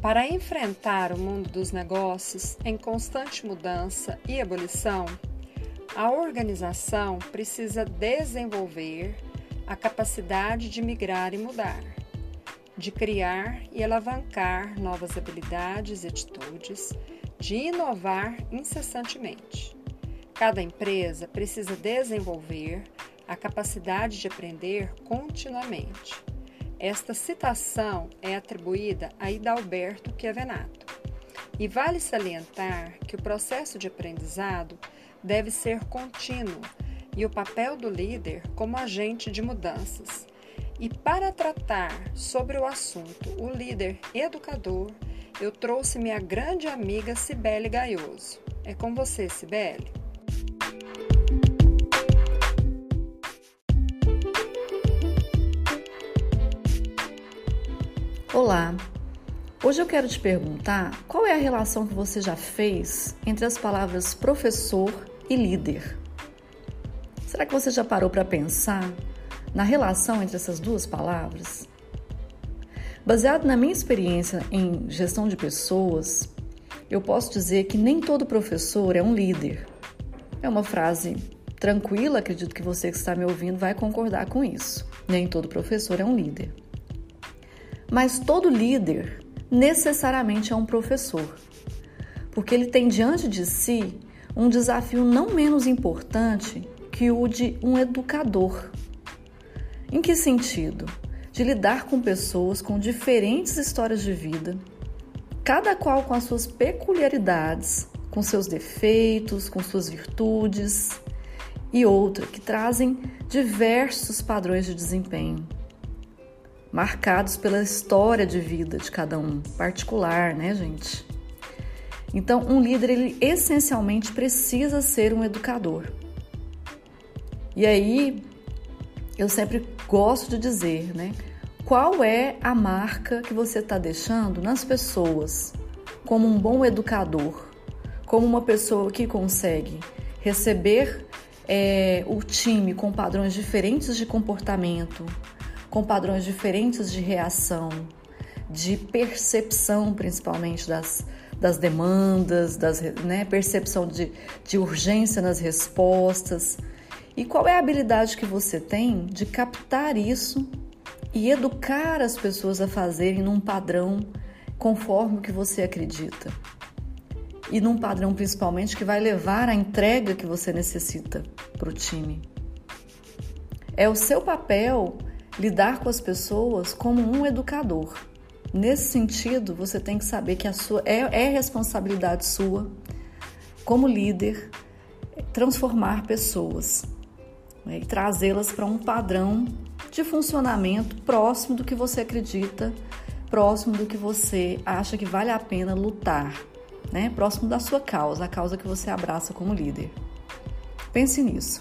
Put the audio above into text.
Para enfrentar o mundo dos negócios em constante mudança e ebulição, a organização precisa desenvolver a capacidade de migrar e mudar, de criar e alavancar novas habilidades e atitudes, de inovar incessantemente. Cada empresa precisa desenvolver a capacidade de aprender continuamente. Esta citação é atribuída a Hidalberto Chiavenato. E vale salientar que o processo de aprendizado deve ser contínuo e o papel do líder como agente de mudanças. E para tratar sobre o assunto o líder educador, eu trouxe minha grande amiga Cibele Gaioso. É com você, Cibele. Olá! Hoje eu quero te perguntar qual é a relação que você já fez entre as palavras professor e líder. Será que você já parou para pensar na relação entre essas duas palavras? Baseado na minha experiência em gestão de pessoas, eu posso dizer que nem todo professor é um líder. É uma frase tranquila, acredito que você que está me ouvindo vai concordar com isso. Nem todo professor é um líder. Mas todo líder necessariamente é um professor, porque ele tem diante de si um desafio não menos importante que o de um educador. Em que sentido? De lidar com pessoas com diferentes histórias de vida, cada qual com as suas peculiaridades, com seus defeitos, com suas virtudes e outra que trazem diversos padrões de desempenho marcados pela história de vida de cada um, particular, né, gente? Então, um líder, ele essencialmente precisa ser um educador. E aí, eu sempre gosto de dizer, né? Qual é a marca que você está deixando nas pessoas como um bom educador, como uma pessoa que consegue receber é, o time com padrões diferentes de comportamento, com padrões diferentes de reação, de percepção, principalmente das, das demandas, das, né, percepção de, de urgência nas respostas. E qual é a habilidade que você tem de captar isso e educar as pessoas a fazerem num padrão conforme o que você acredita? E num padrão principalmente que vai levar a entrega que você necessita para o time. É o seu papel lidar com as pessoas como um educador. Nesse sentido, você tem que saber que a sua é, é responsabilidade sua, como líder, transformar pessoas né, e trazê-las para um padrão de funcionamento próximo do que você acredita, próximo do que você acha que vale a pena lutar, né? próximo da sua causa, a causa que você abraça como líder. Pense nisso.